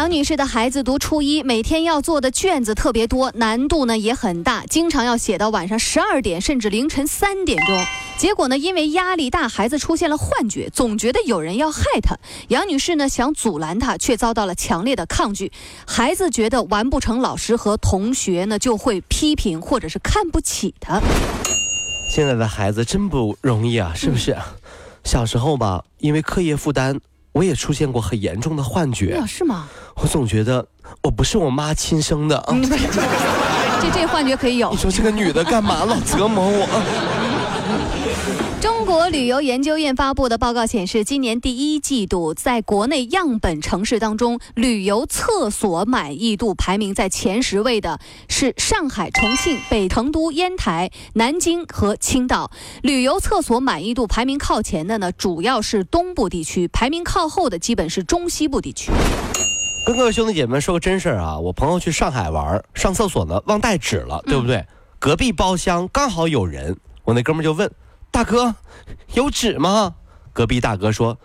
杨女士的孩子读初一，每天要做的卷子特别多，难度呢也很大，经常要写到晚上十二点甚至凌晨三点钟。结果呢，因为压力大，孩子出现了幻觉，总觉得有人要害他。杨女士呢想阻拦他，却遭到了强烈的抗拒。孩子觉得完不成，老师和同学呢就会批评或者是看不起他。现在的孩子真不容易啊，是不是？小时候吧，因为课业负担。我也出现过很严重的幻觉，是吗？我总觉得我不是我妈亲生的啊。这这幻觉可以有。你说这个女的干嘛老折磨我？中国旅游研究院发布的报告显示，今年第一季度在国内样本城市当中，旅游厕所满意度排名在前十位的是上海、重庆、北成都、烟台、南京和青岛。旅游厕所满意度排名靠前的呢，主要是东部地区；排名靠后的基本是中西部地区。跟各位兄弟姐妹们说个真事儿啊，我朋友去上海玩，上厕所呢忘带纸了，对不对？隔壁包厢刚好有人，我那哥们就问。大哥，有纸吗？隔壁大哥说：“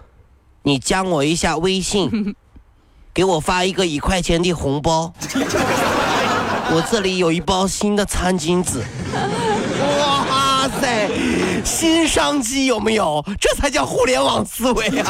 你加我一下微信，给我发一个一块钱的红包。我这里有一包新的餐巾纸。”哇塞，新商机有没有？这才叫互联网思维啊！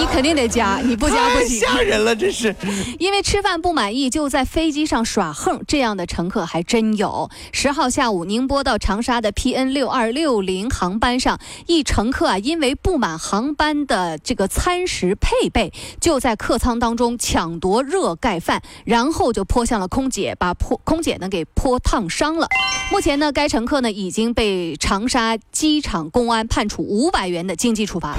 你肯定得加，你不加不行。吓人了，这是。因为吃饭不满意就在飞机上耍横，这样的乘客还真有。十号下午，宁波到长沙的 PN 六二六零航班上，一乘客啊，因为不满航班的这个餐食配备，就在客舱当中抢夺热盖饭，然后就泼向了空姐，把泼空姐呢给泼烫伤了。目前呢，该乘客呢已经被长沙机场公安判处五百元的经济处罚。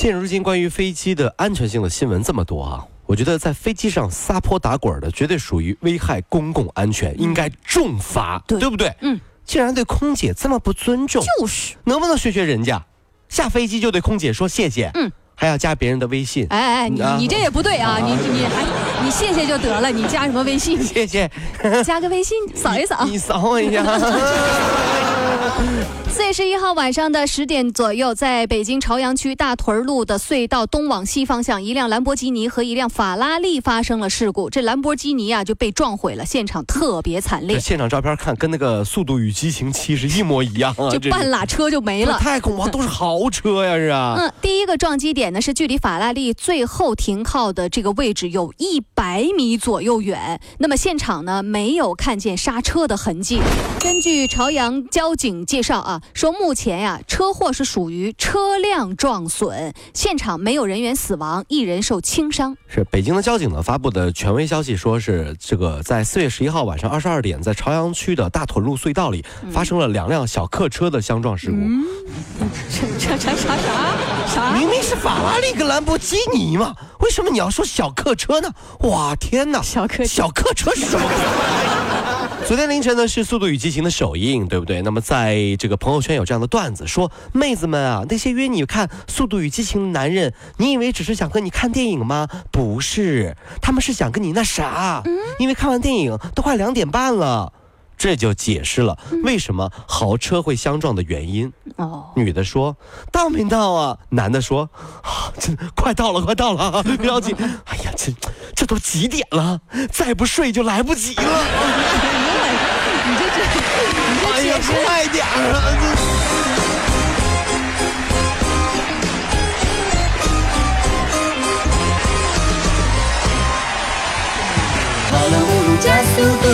现如今关于飞机的安全性的新闻这么多啊，我觉得在飞机上撒泼打滚的绝对属于危害公共安全，应该重罚，对不对？嗯。竟然对空姐这么不尊重，就是。能不能学学人家，下飞机就对空姐说谢谢？嗯。还要加别人的微信？哎哎，你你这也不对啊！你你还你谢谢就得了，你加什么微信？谢谢。加个微信，扫一扫。你扫我一下。四月十一号晚上的十点左右，在北京朝阳区大屯路的隧道东往西方向，一辆兰博基尼和一辆法拉利发生了事故。这兰博基尼啊就被撞毁了，现场特别惨烈。现场照片看跟那个《速度与激情七》是一模一样啊，就半拉车就没了。太恐怖，都是豪车呀，是啊。嗯，第一个撞击点呢是距离法拉利最后停靠的这个位置有一百米左右远。那么现场呢没有看见刹车的痕迹。根据朝阳交警介绍啊。说目前呀，车祸是属于车辆撞损，现场没有人员死亡，一人受轻伤。是北京的交警呢发布的权威消息，说是这个在四月十一号晚上二十二点，在朝阳区的大屯路隧道里发生了两辆小客车的相撞事故。啥啥啥啥啥？明明是法拉利跟兰博基尼嘛，为什么你要说小客车呢？哇天哪！小客小客车是什么？昨天凌晨呢是《速度与激情》的首映，对不对？那么在这个朋友圈有这样的段子，说妹子们啊，那些约你看《速度与激情》的男人，你以为只是想和你看电影吗？不是，他们是想跟你那啥，因为看完电影都快两点半了，这就解释了为什么豪车会相撞的原因。哦，女的说到没到啊？男的说啊，这 快到了，快到了，不要紧。哎呀，这这都几点了？再不睡就来不及了。哎呀快点儿啊！跑了五路加速度，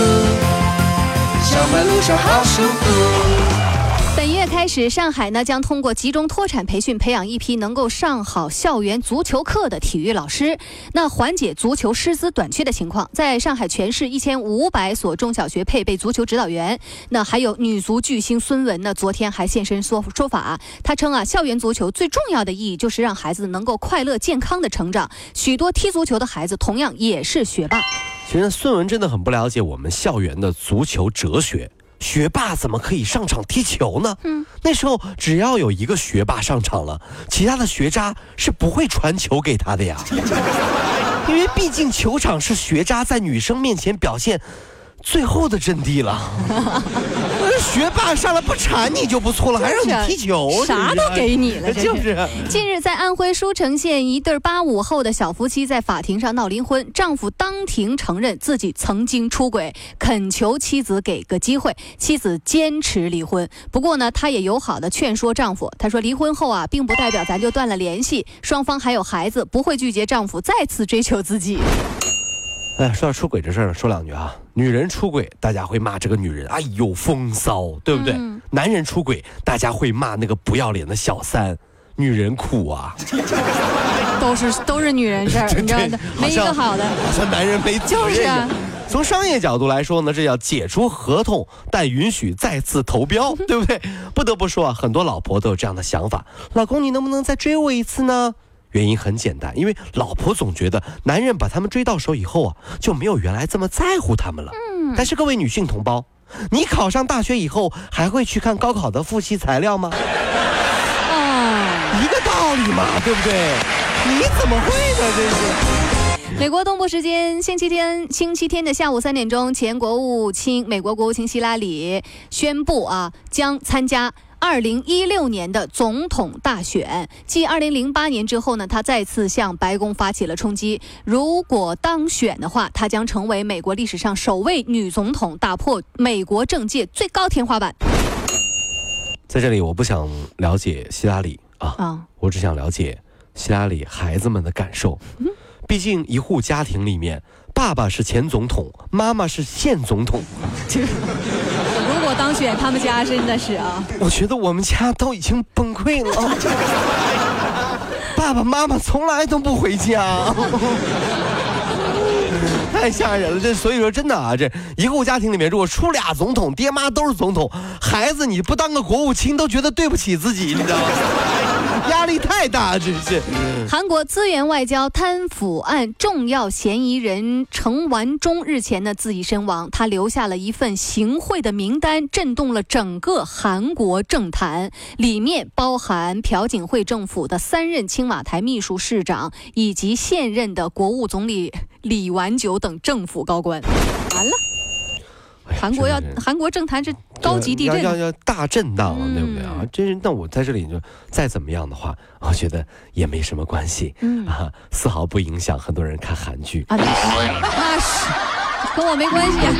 上班路上好舒服。开始，上海呢将通过集中脱产培训，培养一批能够上好校园足球课的体育老师，那缓解足球师资短缺的情况。在上海全市一千五百所中小学配备足球指导员，那还有女足巨星孙雯呢，昨天还现身说说法。他称啊，校园足球最重要的意义就是让孩子能够快乐健康的成长。许多踢足球的孩子同样也是学霸。其实孙雯真的很不了解我们校园的足球哲学。学霸怎么可以上场踢球呢？嗯，那时候只要有一个学霸上场了，其他的学渣是不会传球给他的呀，因为毕竟球场是学渣在女生面前表现。最后的阵地了，学霸上来不缠你就不错了，还让你踢球，啥都给你了，就是。近日，在安徽舒城县，一对八五后的小夫妻在法庭上闹离婚，丈夫当庭承认自己曾经出轨，恳求妻子给个机会，妻子坚持离婚。不过呢，她也友好的劝说丈夫，她说离婚后啊，并不代表咱就断了联系，双方还有孩子，不会拒绝丈夫再次追求自己。哎，说到出轨这事儿，说两句啊。女人出轨，大家会骂这个女人，哎呦风骚，对不对？男人出轨，大家会骂那个不要脸的小三。女人苦啊，都是都是女人事儿，你知道的，没一个好的。好像男人没就是啊。从商业角度来说呢，这叫解除合同，但允许再次投标，对不对？不得不说啊，很多老婆都有这样的想法。老公，你能不能再追我一次呢？原因很简单，因为老婆总觉得男人把他们追到手以后啊，就没有原来这么在乎他们了。嗯。但是各位女性同胞，你考上大学以后还会去看高考的复习材料吗？啊，一个道理嘛，对不对？你怎么会呢？这是。美国东部时间星期天星期天的下午三点钟，前国务卿美国国务卿希拉里宣布啊，将参加。二零一六年的总统大选，继二零零八年之后呢，他再次向白宫发起了冲击。如果当选的话，她将成为美国历史上首位女总统，打破美国政界最高天花板。在这里，我不想了解希拉里啊，我只想了解希拉里孩子们的感受。毕竟一户家庭里面，爸爸是前总统，妈妈是现总统。当选，他们家真的是啊！我觉得我们家都已经崩溃了。爸爸妈妈从来都不回家，太吓人了。这所以说真的啊，这一户家庭里面如果出俩总统，爹妈都是总统，孩子你不当个国务卿都觉得对不起自己，你知道吗？压力太大，真是。韩国资源外交贪腐案重要嫌疑人程完忠日前呢自缢身亡，他留下了一份行贿的名单，震动了整个韩国政坛，里面包含朴槿惠政府的三任青瓦台秘书市长以及现任的国务总理李完九等政府高官。完了。韩国要韩国政坛这高级地震，要要,要大震荡了，对不对啊？真是，那我在这里就再怎么样的话，我觉得也没什么关系，啊，丝毫不影响很多人看韩剧。啊，那是。跟我没关系、啊。